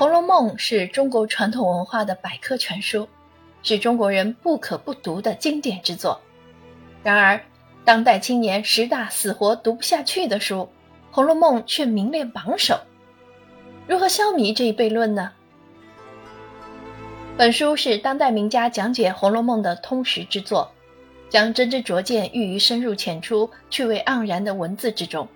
红楼梦》是中国传统文化的百科全书，是中国人不可不读的经典之作。然而，当代青年十大死活读不下去的书，《红楼梦》却名列榜首。如何消弭这一悖论呢？本书是当代名家讲解《红楼梦》的通识之作，将真知灼见寓于深入浅出、趣味盎然的文字之中。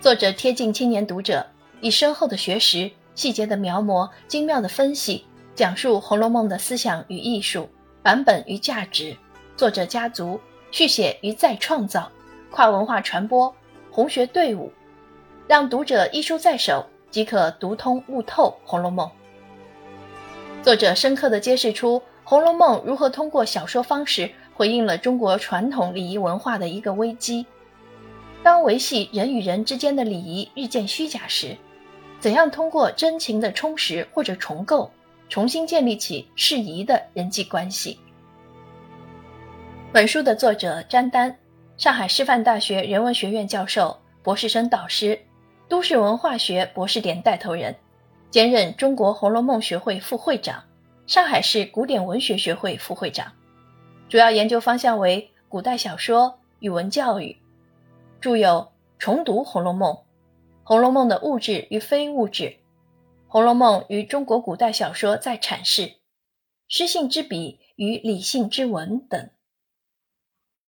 作者贴近青年读者，以深厚的学识、细节的描摹、精妙的分析，讲述《红楼梦》的思想与艺术、版本与价值、作者家族、续写与再创造、跨文化传播、红学队伍，让读者一书在手即可读通悟透《红楼梦》。作者深刻地揭示出《红楼梦》如何通过小说方式回应了中国传统礼仪文化的一个危机：当维系人与人之间的礼仪日渐虚假时，怎样通过真情的充实或者重构，重新建立起适宜的人际关系？本书的作者詹丹，上海师范大学人文学院教授、博士生导师，都市文化学博士点带头人。兼任中国《红楼梦》学会副会长，上海市古典文学学会副会长，主要研究方向为古代小说、语文教育，著有《重读红楼梦》《红楼梦的物质与非物质》《红楼梦与中国古代小说在阐释》《诗性之笔与理性之文》等。